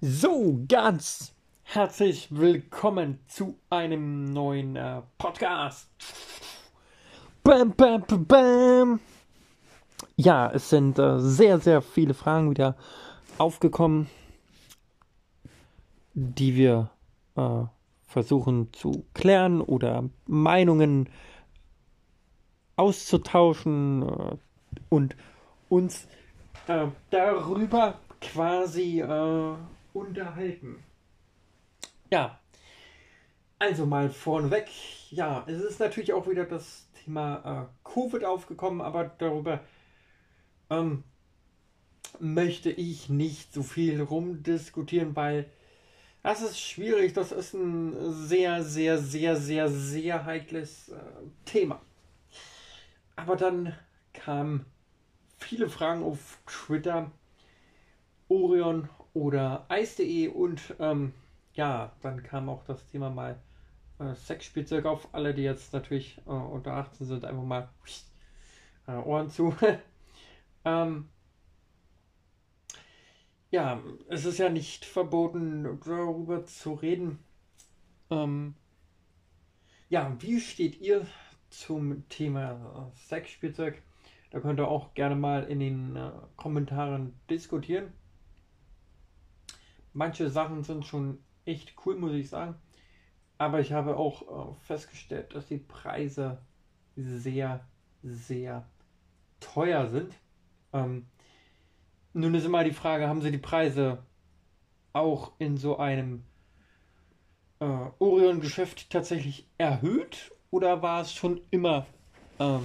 So, ganz herzlich willkommen zu einem neuen äh, Podcast. Bam, bam, bam. Ja, es sind äh, sehr, sehr viele Fragen wieder aufgekommen, die wir äh, versuchen zu klären oder Meinungen auszutauschen äh, und uns äh, darüber quasi äh, unterhalten. Ja, also mal vorneweg. Ja, es ist natürlich auch wieder das Thema äh, Covid aufgekommen, aber darüber ähm, möchte ich nicht so viel rumdiskutieren, weil das ist schwierig. Das ist ein sehr, sehr, sehr, sehr, sehr heikles äh, Thema. Aber dann kamen viele Fragen auf Twitter Orion oder Eis.de und ähm, ja, dann kam auch das Thema mal äh, Sexspielzeug auf. Alle, die jetzt natürlich äh, unter 18 sind, einfach mal äh, Ohren zu. ähm, ja, es ist ja nicht verboten, darüber zu reden. Ähm, ja, wie steht ihr zum Thema äh, Sexspielzeug? Da könnt ihr auch gerne mal in den äh, Kommentaren diskutieren. Manche Sachen sind schon echt cool, muss ich sagen. Aber ich habe auch äh, festgestellt, dass die Preise sehr, sehr teuer sind. Ähm, nun ist immer die Frage, haben sie die Preise auch in so einem äh, Orion-Geschäft tatsächlich erhöht oder war es schon immer äh,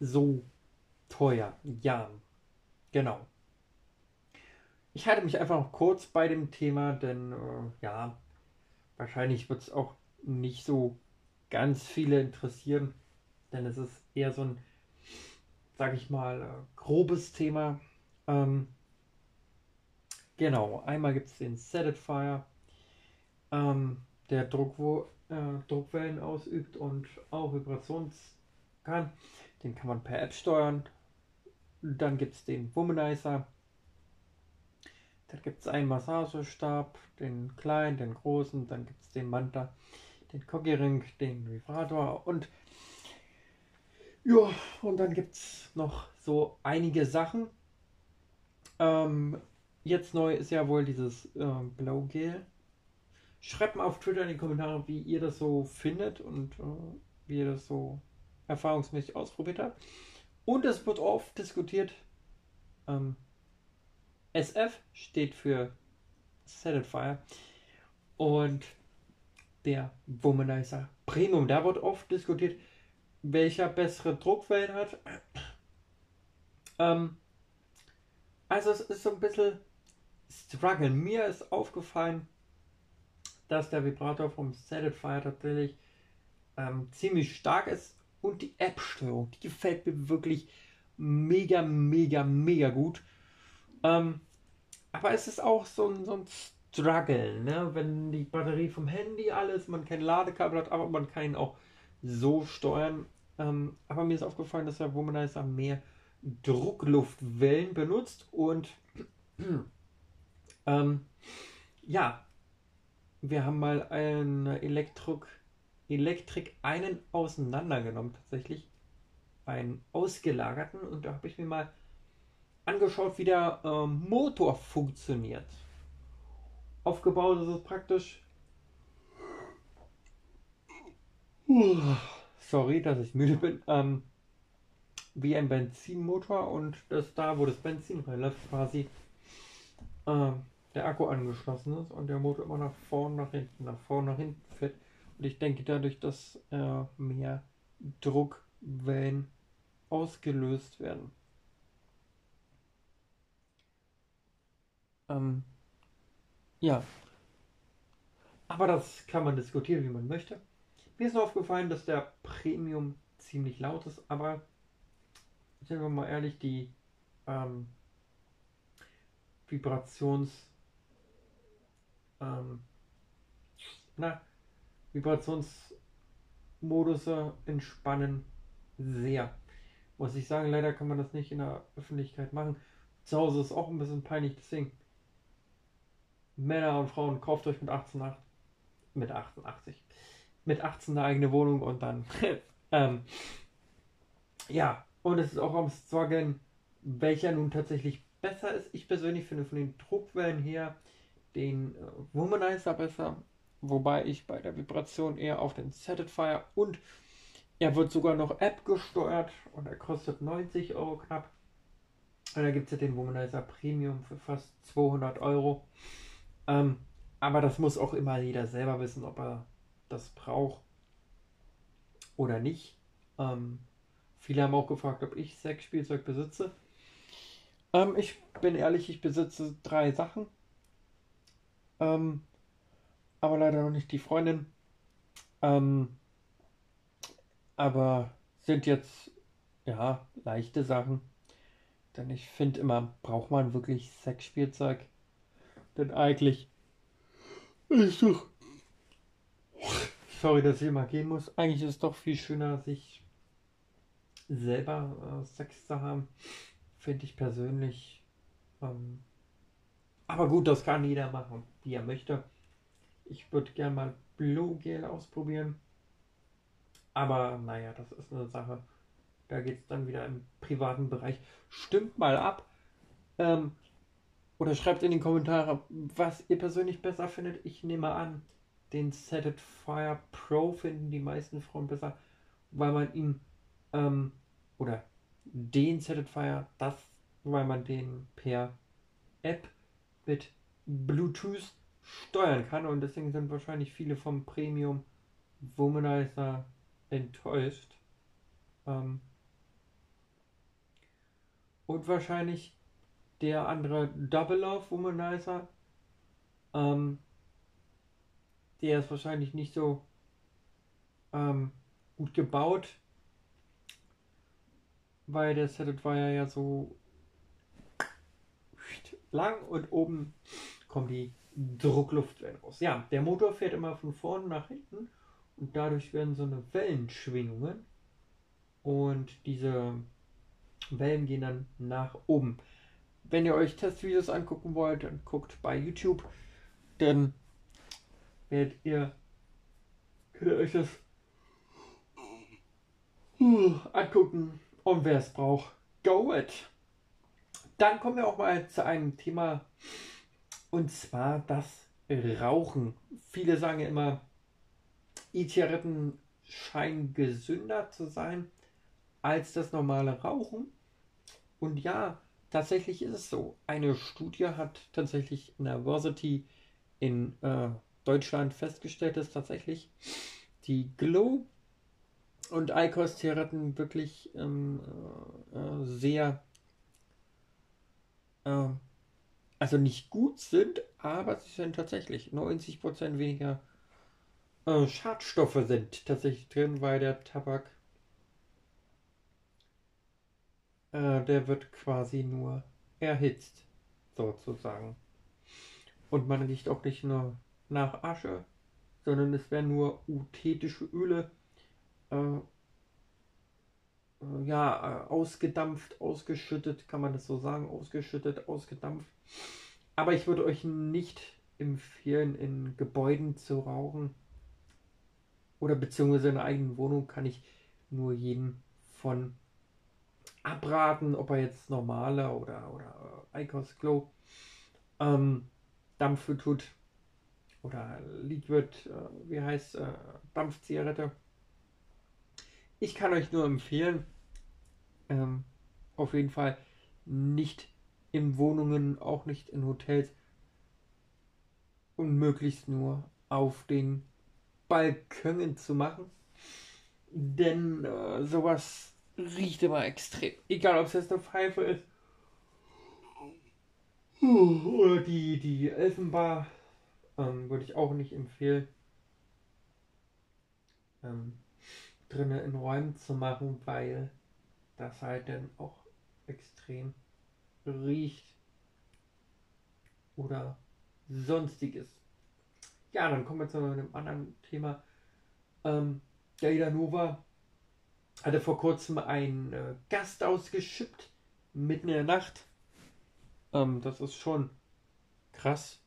so teuer? Ja, genau. Ich halte mich einfach kurz bei dem Thema, denn äh, ja, wahrscheinlich wird es auch nicht so ganz viele interessieren, denn es ist eher so ein, sag ich mal, äh, grobes Thema. Ähm, genau, einmal gibt es den Satisfier, ähm, der Druck, wo, äh, Druckwellen ausübt und auch Vibrations kann. Den kann man per App steuern. Dann gibt es den Womanizer da gibt es einen Massagestab, den kleinen, den großen, dann gibt es den Manta, den Coggy-Ring, den Vibrator und ja, und dann gibt es noch so einige Sachen. Ähm, jetzt neu ist ja wohl dieses ähm, Blaugel. Schreibt mal auf Twitter in die Kommentare, wie ihr das so findet und äh, wie ihr das so erfahrungsmäßig ausprobiert habt. Und es wird oft diskutiert, ähm, SF steht für Satisfier und der Womanizer Premium. Da wird oft diskutiert, welcher bessere Druckwellen hat. Ähm, also es ist so ein bisschen Struggle. Mir ist aufgefallen, dass der Vibrator vom Satisfier tatsächlich ähm, ziemlich stark ist und die App-Steuerung, die gefällt mir wirklich mega, mega, mega gut. Ähm, aber es ist auch so ein, so ein Struggle, ne? wenn die Batterie vom Handy alles, man kein Ladekabel hat, aber man kann ihn auch so steuern. Ähm, aber mir ist aufgefallen, dass der Womanizer mehr Druckluftwellen benutzt und ähm, ja, wir haben mal eine Elektrik, Elektrik einen auseinandergenommen tatsächlich, einen ausgelagerten und da habe ich mir mal angeschaut, wie der ähm, Motor funktioniert. Aufgebaut ist es praktisch. Sorry, dass ich müde bin. Ähm, wie ein Benzinmotor und das da, wo das Benzin reinläuft, quasi äh, der Akku angeschlossen ist und der Motor immer nach vorn, nach hinten, nach vorn, nach hinten fährt. Und ich denke dadurch, dass äh, mehr Druckwellen ausgelöst werden. Ähm, ja. Aber das kann man diskutieren, wie man möchte. Mir ist aufgefallen, dass der Premium ziemlich laut ist, aber sind wir mal ehrlich, die ähm, Vibrations ähm, na, Vibrationsmodus entspannen sehr. Muss ich sagen, leider kann man das nicht in der Öffentlichkeit machen. Zu Hause ist auch ein bisschen peinlich, deswegen Männer und Frauen, kauft euch mit 18, mit 88, mit 18 eine eigene Wohnung und dann, ähm, ja, und es ist auch am Struggeln, welcher nun tatsächlich besser ist. Ich persönlich finde von den Druckwellen her den äh, Womanizer besser, wobei ich bei der Vibration eher auf den Satisfier und er wird sogar noch App gesteuert und er kostet 90 Euro knapp. Und da gibt es ja den Womanizer Premium für fast 200 Euro. Ähm, aber das muss auch immer jeder selber wissen, ob er das braucht oder nicht. Ähm, viele haben auch gefragt, ob ich Sexspielzeug besitze. Ähm, ich bin ehrlich, ich besitze drei Sachen. Ähm, aber leider noch nicht die Freundin. Ähm, aber sind jetzt ja leichte Sachen. Denn ich finde immer, braucht man wirklich Sexspielzeug? Denn eigentlich ist doch. Sorry, dass ich immer gehen muss. Eigentlich ist es doch viel schöner, sich selber äh, Sex zu haben. Finde ich persönlich. Ähm, aber gut, das kann jeder machen, wie er möchte. Ich würde gerne mal Blue Gel ausprobieren. Aber naja, das ist eine Sache. Da geht es dann wieder im privaten Bereich. Stimmt mal ab. Ähm, oder schreibt in die Kommentare, was ihr persönlich besser findet. Ich nehme an, den Set Fire Pro finden die meisten Frauen besser, weil man ihn ähm, oder den Set Fire, das, weil man den per App mit Bluetooth steuern kann und deswegen sind wahrscheinlich viele vom Premium Womanizer enttäuscht. Ähm, und wahrscheinlich der andere Double Love Womanizer. Ähm, der ist wahrscheinlich nicht so ähm, gut gebaut, weil der Set war ja so lang und oben kommt die Druckluftwelle raus. Ja, der Motor fährt immer von vorne nach hinten und dadurch werden so eine Wellenschwingungen und diese Wellen gehen dann nach oben. Wenn ihr euch Testvideos angucken wollt, dann guckt bei YouTube, denn werdet ihr, könnt ihr euch das angucken und wer es braucht, go it. Dann kommen wir auch mal zu einem Thema und zwar das Rauchen. Viele sagen ja immer, E-Zigaretten scheinen gesünder zu sein als das normale Rauchen. Und ja, tatsächlich ist es so. Eine Studie hat tatsächlich University in äh, Deutschland festgestellt, dass tatsächlich die Glow und Eikos-Zigaretten wirklich ähm, äh, äh sehr, äh, also nicht gut sind, aber sie sind tatsächlich 90% weniger äh, Schadstoffe sind tatsächlich drin, weil der Tabak, äh, der wird quasi nur erhitzt, sozusagen. Und man riecht auch nicht nur nach Asche, sondern es werden nur uthetische Öle äh, äh, ja, äh, ausgedampft, ausgeschüttet, kann man das so sagen, ausgeschüttet, ausgedampft. Aber ich würde euch nicht empfehlen, in Gebäuden zu rauchen oder beziehungsweise in der eigenen Wohnung kann ich nur jeden von abraten, ob er jetzt normale oder, oder äh, Icos Glow ähm, Dampfe tut oder Liquid, äh, wie heißt äh, Dampfzigarette. Ich kann euch nur empfehlen, ähm, auf jeden Fall nicht in Wohnungen, auch nicht in Hotels und möglichst nur auf den Balkönen zu machen. Denn äh, sowas riecht immer extrem. Egal, ob es jetzt eine Pfeife ist oder die, die Elfenbar, ähm, würde ich auch nicht empfehlen, ähm, drinnen in Räumen zu machen, weil das halt dann auch extrem riecht oder sonstiges. Ja, dann kommen wir zu einem anderen Thema. Ähm, Gaida Nova hatte vor kurzem einen äh, Gast ausgeschippt, mitten in der Nacht. Ähm, das ist schon krass.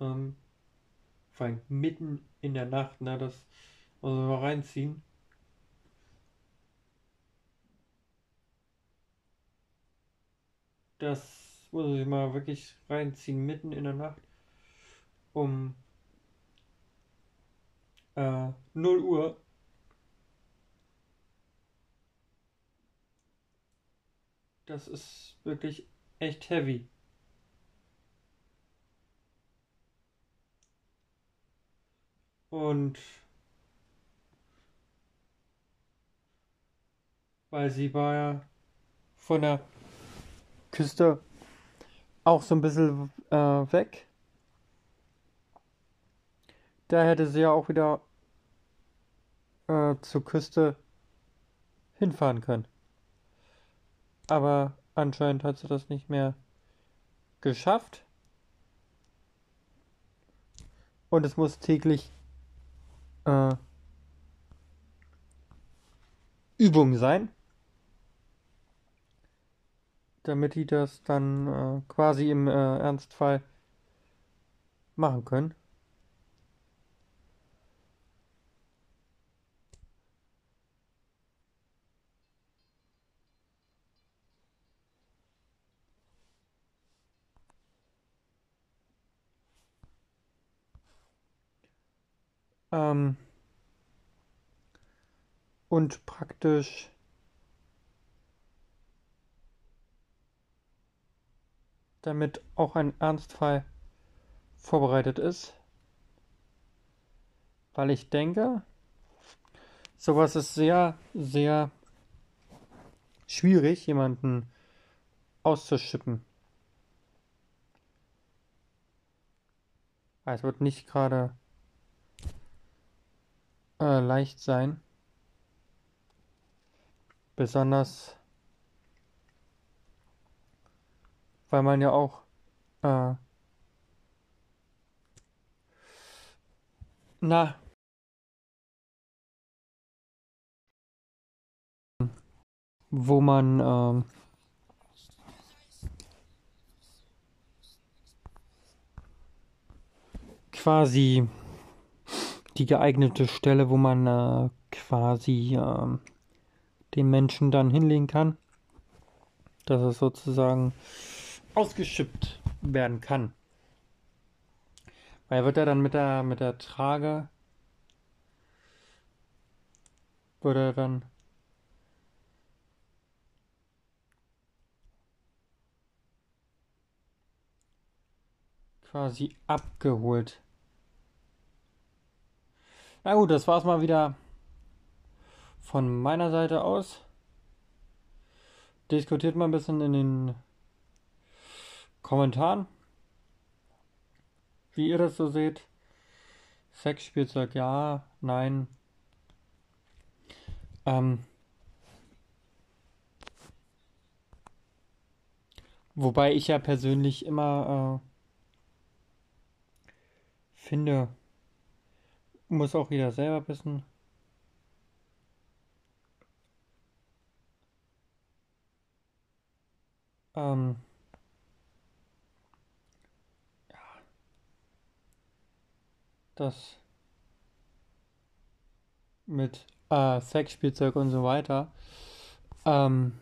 Ähm, vor allem mitten in der Nacht, ne, das muss man mal reinziehen. Das muss ich mal wirklich reinziehen, mitten in der Nacht. Um äh, 0 Uhr. Das ist wirklich echt heavy. Und weil sie war ja von der Küste auch so ein bisschen äh, weg. Da hätte sie ja auch wieder äh, zur Küste hinfahren können. Aber anscheinend hat sie das nicht mehr geschafft. Und es muss täglich äh, Übung sein, damit die das dann äh, quasi im äh, Ernstfall machen können. Ähm, und praktisch damit auch ein Ernstfall vorbereitet ist. Weil ich denke, sowas ist sehr, sehr schwierig, jemanden auszuschippen. Es wird nicht gerade äh, leicht sein. Besonders, weil man ja auch äh, na wo man ähm, quasi die geeignete Stelle, wo man äh, quasi äh, den Menschen dann hinlegen kann, dass es sozusagen ausgeschippt werden kann. Weil wird er dann mit der mit der Trage wird er dann quasi abgeholt. Na gut, das war's mal wieder von meiner Seite aus. Diskutiert mal ein bisschen in den Kommentaren, wie ihr das so seht. Sexspielzeug ja, nein. Ähm, wobei ich ja persönlich immer äh, finde, muss auch jeder selber wissen. Ähm, ja, das mit äh, Sexspielzeug und so weiter. Ähm,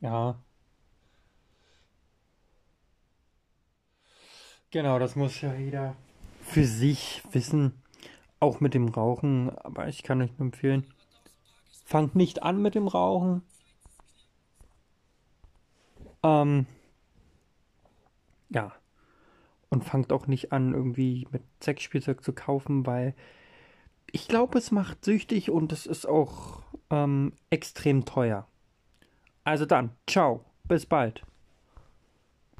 ja. Genau, das muss ja jeder für sich wissen. Auch mit dem Rauchen. Aber ich kann euch nur empfehlen, fangt nicht an mit dem Rauchen. Ähm, ja. Und fangt auch nicht an, irgendwie mit Sexspielzeug zu kaufen, weil ich glaube, es macht süchtig und es ist auch ähm, extrem teuer. Also dann, ciao, bis bald.